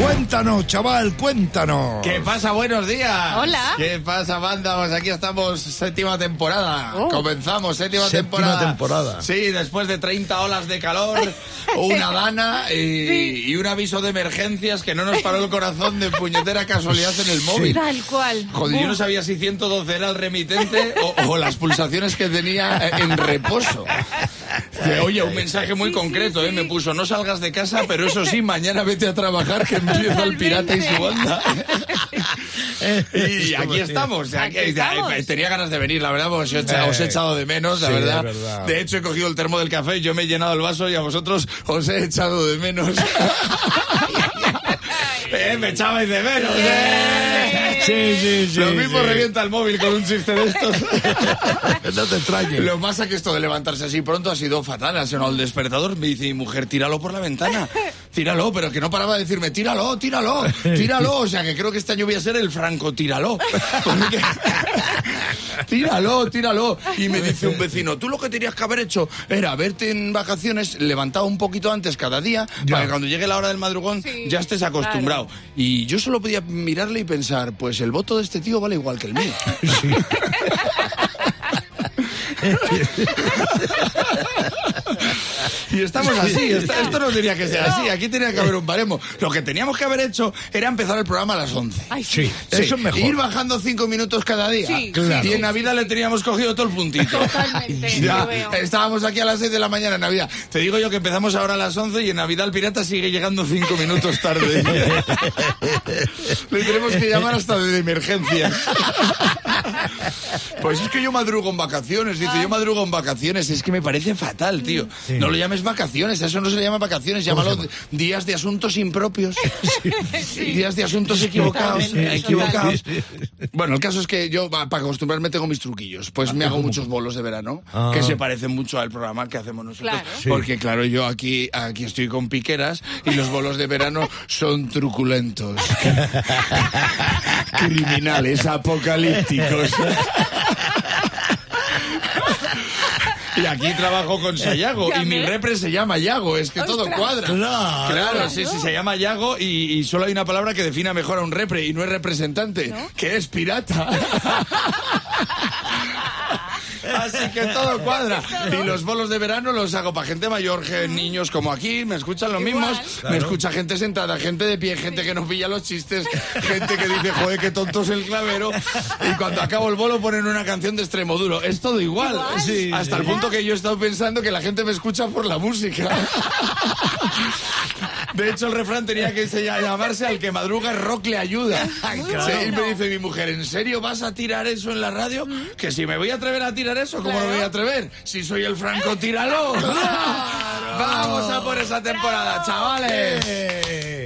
Cuéntanos, chaval, cuéntanos. ¿Qué pasa? Buenos días. Hola. ¿Qué pasa, banda? Pues aquí estamos, séptima temporada. Oh. Comenzamos, séptima, Séptima temporada. temporada. Sí, después de 30 olas de calor, una dana y, y un aviso de emergencias que no nos paró el corazón de puñetera casualidad en el móvil. Tal cual. Joder, yo no sabía si 112 era el remitente o, o las pulsaciones que tenía en reposo. Oye, un mensaje muy concreto, ¿eh? Me puso, no salgas de casa, pero eso sí, mañana vete a trabajar que empieza el pirata y su banda. y aquí estamos. Aquí, Aquí estamos. eh, Tenía ganas de venir, la verdad, porque os he echado, os he echado de menos, la Sí, verdad. es verdad. De hecho, he cogido el termo del café, yo me he llenado el vaso y a vosotros os he echado de menos. Eh, me echabais de menos, eh. Sí, sí, sí. Lo mismo sí. revienta el móvil con un chiste de estos. No te extrañes. Lo pasa que esto de levantarse así pronto ha sido fatal. Ha sonado el despertador. Me dice mi mujer, tíralo por la ventana. Tíralo, pero que no paraba de decirme, tíralo, tíralo, tíralo. O sea que creo que este año voy a ser el franco, tíralo. Porque- tíralo, tíralo. Y me dice un vecino, tú lo que tenías que haber hecho era verte en vacaciones, levantado un poquito antes cada día, Ya. para que cuando llegue la hora del madrugón Sí, ya estés acostumbrado. Y yo solo podía mirarle y pensar, pues el voto de este tío vale igual que el mío. Y estamos así, esto, esto no tenía que ser así, aquí tenía que haber un baremo. Lo que teníamos que haber hecho era empezar el programa a las 11. Ay, Sí, Sí, eso es mejor. Ir bajando cinco minutos cada día. Sí, Claro. Y en Navidad le teníamos cogido todo el puntito. Totalmente, Ya, lo veo. estábamos aquí a las 6 de la mañana en Navidad. Te digo yo que empezamos ahora a las 11 y en Navidad el pirata sigue llegando cinco minutos tarde. le tenemos que llamar hasta de emergencia. Pues es que yo madrugo en vacaciones, dice, yo madrugo en vacaciones, es que me parece fatal, tío. No lo llames vacaciones, a eso no se le llama vacaciones, llámalo días de asuntos impropios. Días de asuntos equivocados. Equivocados. Bueno, el caso es que yo, para acostumbrarme, tengo mis truquillos. Pues me hago muchos bolos de verano, Ah. que se parecen mucho al programa que hacemos nosotros. Claro. Porque, claro, yo aquí, aquí estoy con piqueras y los bolos de verano son truculentos. Criminales, apocalípticos. Y aquí trabajo con Sayago Ya y mi repre se llama Yago, es que todo cuadra. Claro. Claro, sí, sí, se llama Yago y, y solo hay una palabra que defina mejor a un repre y no es representante, que es pirata. Así que todo cuadra. Y los bolos de verano los hago para gente mayor, niños como aquí, me escuchan los Igual. mismos, me escucha gente sentada, gente de pie, gente que no pilla los chistes, gente que dice, joder, qué tonto es el clavero. Y cuando acabo el bolo ponen una canción de extremo duro. Es todo igual. Igual. Sí, Hasta sí. el punto que yo he estado pensando que la gente me escucha por la música. De hecho, el refrán tenía que se- llamarse Al que madruga rock le ayuda. Sí, y me dice mi mujer, ¿en serio vas a tirar eso en la radio? Que si me voy a atrever a tirar eso, ¿cómo no me voy a atrever? Si soy el Franco, tíralo. Vamos a por esa temporada, chavales. Eh.